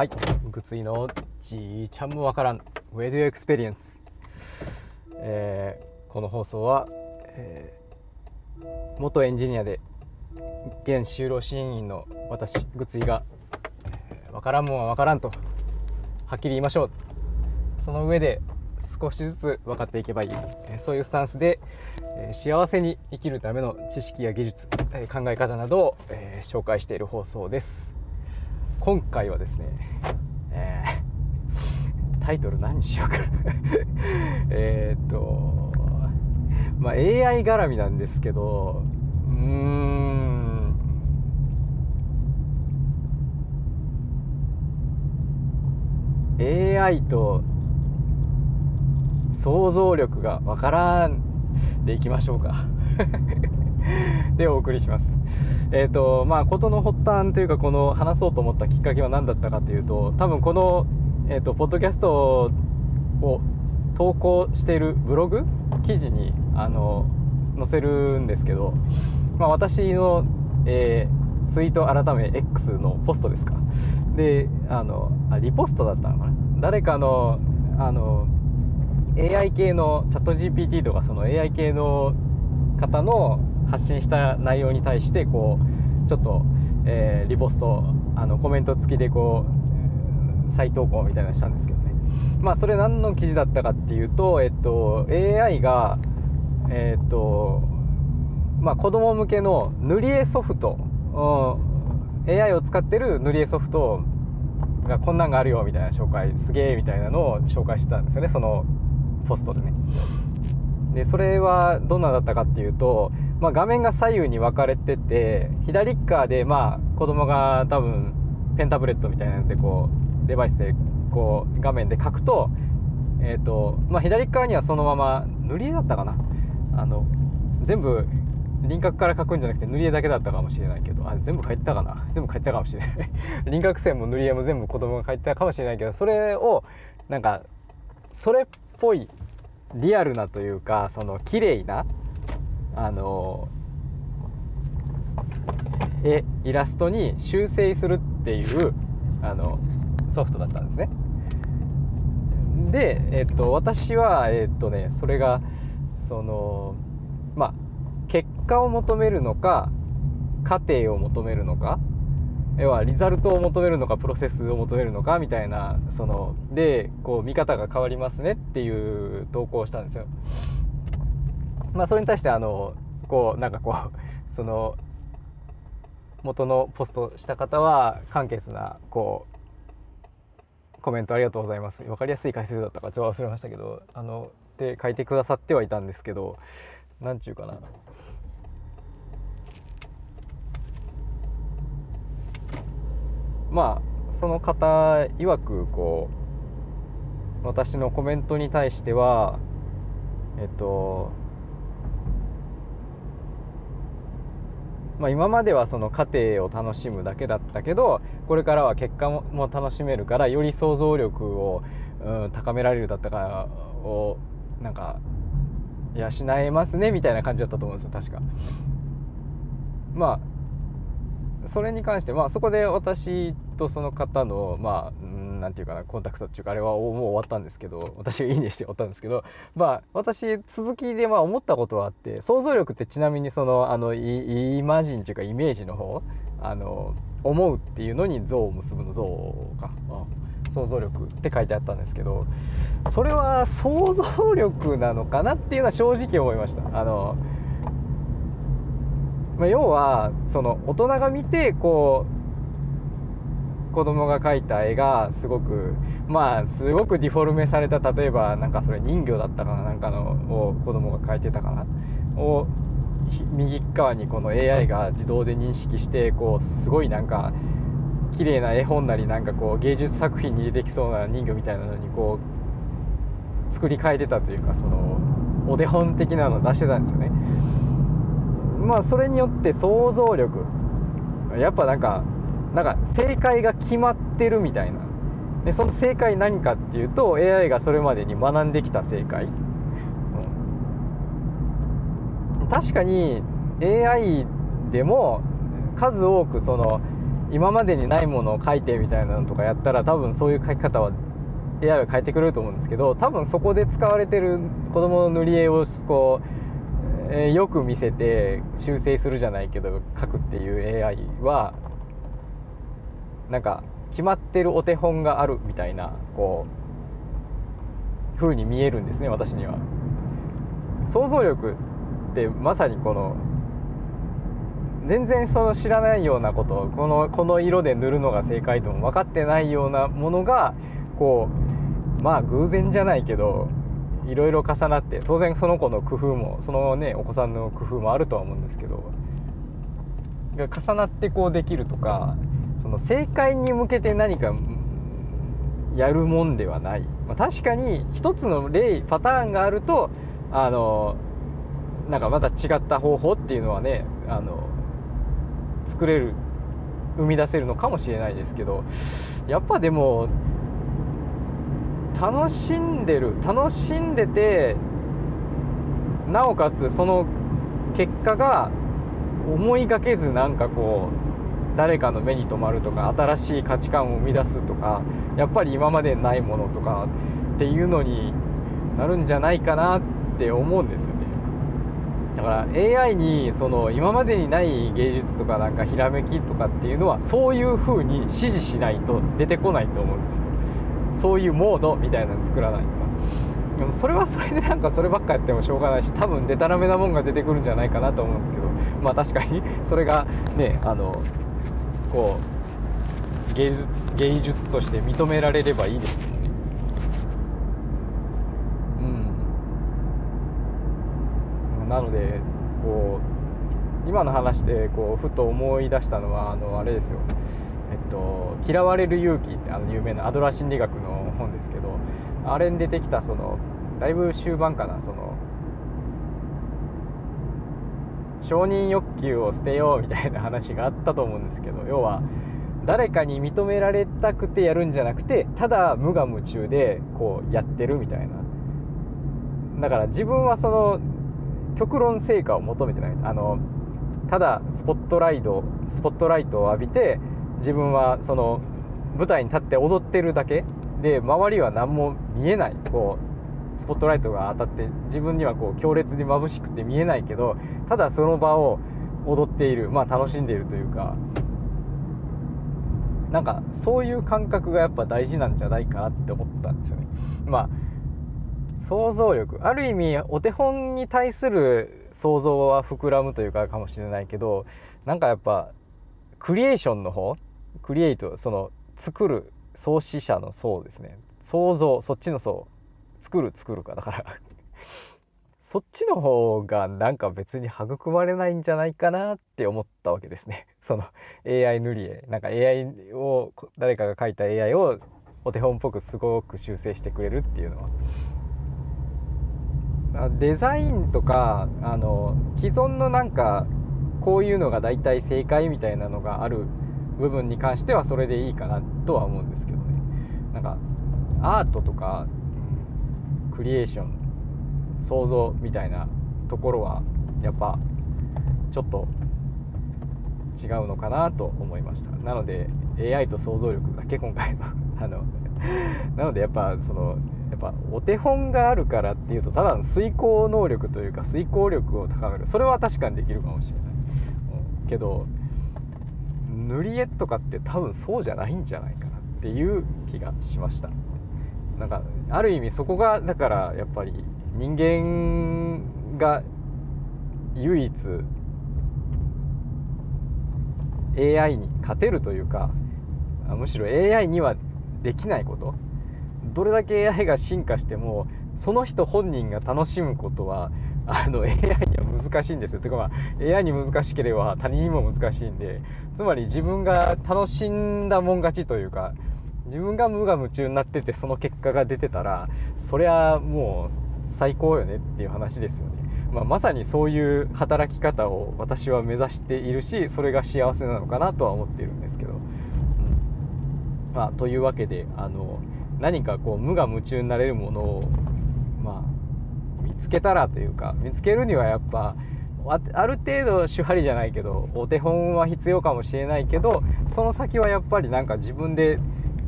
はい、ぐついのじいちゃんもわからん。Where do you experience、えー、この放送は、えー、元エンジニアで現就労支援員の私ぐついが、えー、からんもんはわからんとはっきり言いましょう。その上で少しずつ分かっていけばいい、えそういうスタンスで、え幸せに生きるための知識や技術、え考え方などを、え紹介している放送です。今回はですね、えー、タイトル何にしようか。えっとまあ AI 絡みなんですけどうーん「AI と想像力がわからん」でいきましょうか。でお送りします。えっ、ー、とまあ事の発端というかこの話そうと思ったきっかけは何だったかというと多分このえっ、ー、とポッドキャストを投稿しているブログ記事にあの載せるんですけど、まあ、私の、えー、ツイート改め X のポストですかであのあリポストだったのかな誰かのあの AI 系のチャット GPT とかその AI 系の方の発信した内容に対してこうちょっと、えー、リポストあのコメント付きでこう再投稿みたいなのしたんですけどね。まあそれ何の記事だったかっていうと、えっと、AI がえっとまあ子供向けの塗り絵ソフト、うん、AI を使ってる塗り絵ソフトがこんなんがあるよみたいな紹介すげえみたいなのを紹介してたんですよねそのポストでね。でそれはどんなだったかっていうとまあ、画面が左右に分かれてて左側でまあ子供が多分ペンタブレットみたいなのでこうデバイスでこう画面で書くと,、えーとまあ、左側にはそのまま塗り絵だったかな。あの全部輪郭から描くんじゃなくて塗り絵だけだったかもしれないけどあ全部描いてたかな。全部描いてたかもしれない。輪郭線も塗り絵も全部子供が描いてたかもしれないけどそれをなんかそれっぽいリアルなというかその綺麗なあの絵イラストに修正するっていうあのソフトだったんですね。で、えっと、私は、えっとね、それがそのまあ結果を求めるのか過程を求めるのか要はリザルトを求めるのかプロセスを求めるのかみたいなそのでこう見方が変わりますねっていう投稿をしたんですよ。まあ、それに対してあのこうなんかこう その元のポストした方は簡潔なこうコメントありがとうございます。分かりやすい解説だったかちょっと忘れましたけどあので書いてくださってはいたんですけど何ちゅうかな。まあその方曰くこう私のコメントに対してはえっとまあ、今まではその過程を楽しむだけだったけどこれからは結果も楽しめるからより想像力を、うん、高められるだったかをなんか養えますねみたいな感じだったと思うんですよ確か。まあそれに関してまあそこで私とその方のまあ何て言うかなコンタクトっていうかあれはもう終わったんですけど私がいいねして終わったんですけどまあ私続きでまあ思ったことはあって想像力ってちなみにそのあのイマジンっていうかイメージの方あの思うっていうのに像を結ぶの像か、うん、想像力って書いてあったんですけどそれは想像力なのかなっていうのは正直思いました。あの、まあ、要はその大人が見てこう子供が描いた絵がすごくまあすごくディフォルメされた例えばなんかそれ人魚だったかななんかのを子供が描いてたかなを右側にこの AI が自動で認識してこうすごいなんか綺麗な絵本なりなんかこう芸術作品に出てきそうな人魚みたいなのにこう作り変えてたというかそのお手本的なのを出してたんですよね。まあそれによって想像力やっぱなんかなんか正解が決まってるみたいな。でその正解何かっていうと AI がそれまでに学んできた正解、うん、確かに AI でも数多くその今までにないものを書いてみたいなのとかやったら多分そういう書き方は AI は変えてくれると思うんですけど多分そこで使われてる子供の塗り絵をこう、えー、よく見せて修正するじゃないけど書くっていう AI はなんか決まってるお手本があるみたいなこう風に見えるんですね私には。想像力ってまさにこの全然その知らないようなことこのこの色で塗るのが正解とも分かってないようなものがこうまあ偶然じゃないけどいろいろ重なって当然その子の工夫もそのねお子さんの工夫もあるとは思うんですけど重なってこうできるとかその正解に向けて何かやるもんではない、まあ、確かに一つの例パターンがあるとあのなんかまた違った方法っていうのはねあの作れる生み出せるのかもしれないですけどやっぱでも楽しんでる楽しんでてなおかつその結果が思いがけずなんかこう誰かの目に留まるとか新しい価値観を生み出すとかやっぱり今までないものとかっていうのになるんじゃないかなって思うんですよね。だから AI にその今までにない芸術とかなんかひらめきとかっていうのはそういう風に指示しないと出てこないと思うんですよ。そういうモードみたいなの作らないとでもそれはそれでなんかそればっかやってもしょうがないし多分デタラメなもんが出てくるんじゃないかなと思うんですけど。まあ確かにそれがねあのこう芸術芸術として認められればいいですけどね。うん。なのでこう今の話でこうふと思い出したのはあのあれですよ。えっと「嫌われる勇気」ってあの有名なアドラー心理学の本ですけどあれに出てきたそのだいぶ終盤かなその承認欲求を捨てようみたいな話があったと思うんですけど要は誰かに認められたくてやるんじゃなくてただ無我夢中でこうやってるみたいな。だから自分はその極論成果を求めてない。あのただスポットライトスポットライトを浴びて自分はその舞台に立って踊ってるだけで周りは何も見えない。こうスポットライトが当たって自分にはこう強烈に眩しくて見えないけどただその場を踊っているまあ楽しんでいるというかなんかそういう感覚がやっぱ大事なんじゃないかなって思ったんですよね。まあ想像力ある意味お手本に対する想像は膨らむというかかもしれないけどなんかやっぱクリエーションの方クリエイトその作る創始者の層ですね想像そっちの層作る作るか。だから そっちの方がなんか別に育まれないんじゃないかなって思ったわけですね。その AI 塗り絵。なんか AI を誰かが描いた AI をお手本っぽくすごく修正してくれるっていうのは。デザインとかあの既存のなんかこういうのが大体正解みたいなのがある部分に関してはそれでいいかなとは思うんですけどね。なんかアートとか、クリエーション想像みたいなところはやっぱちょっと違うのかなと思いました。なので AI と想像力だけ今回の あのなのでやっぱそのやっぱお手本があるからっていうとただの遂行能力というか遂行力を高める。それは確かにできるかもしれない。うん。けど塗り絵とかって多分そうじゃないんじゃないかなっていう気がしました。なんかある意味そこがだからやっぱり人間が唯一 AI に勝てるというかむしろ AI にはできないことどれだけ AI が進化してもその人本人が楽しむことはあの AI には難しいんですよ。てかまあ AI に難しければ他人にも難しいんでつまり自分が楽しんだもん勝ちというか自分が無我夢中になっててその結果が出てたらそりゃもう最高よねっていう話ですよね。まあ、まさにそういう働き方を私は目指しているしそれが幸せなのかなとは思っているんですけど。うんまあ、というわけであの何かこう無我夢中になれるものをまあ見つけたらというか見つけるにはやっぱある程度手張りじゃないけどお手本は必要かもしれないけどその先はやっぱりなんか自分で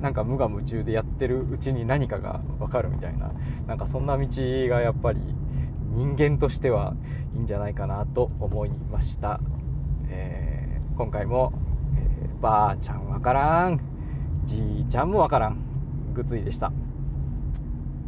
なんか無我夢中でやってるうちに何かが分かるみたいな。なんかそんな道がやっぱり人間としてはいいんじゃないかなと思いました、えー、今回も、えー、ばあちゃんわからん。じいちゃんもわからん。ぐついでした。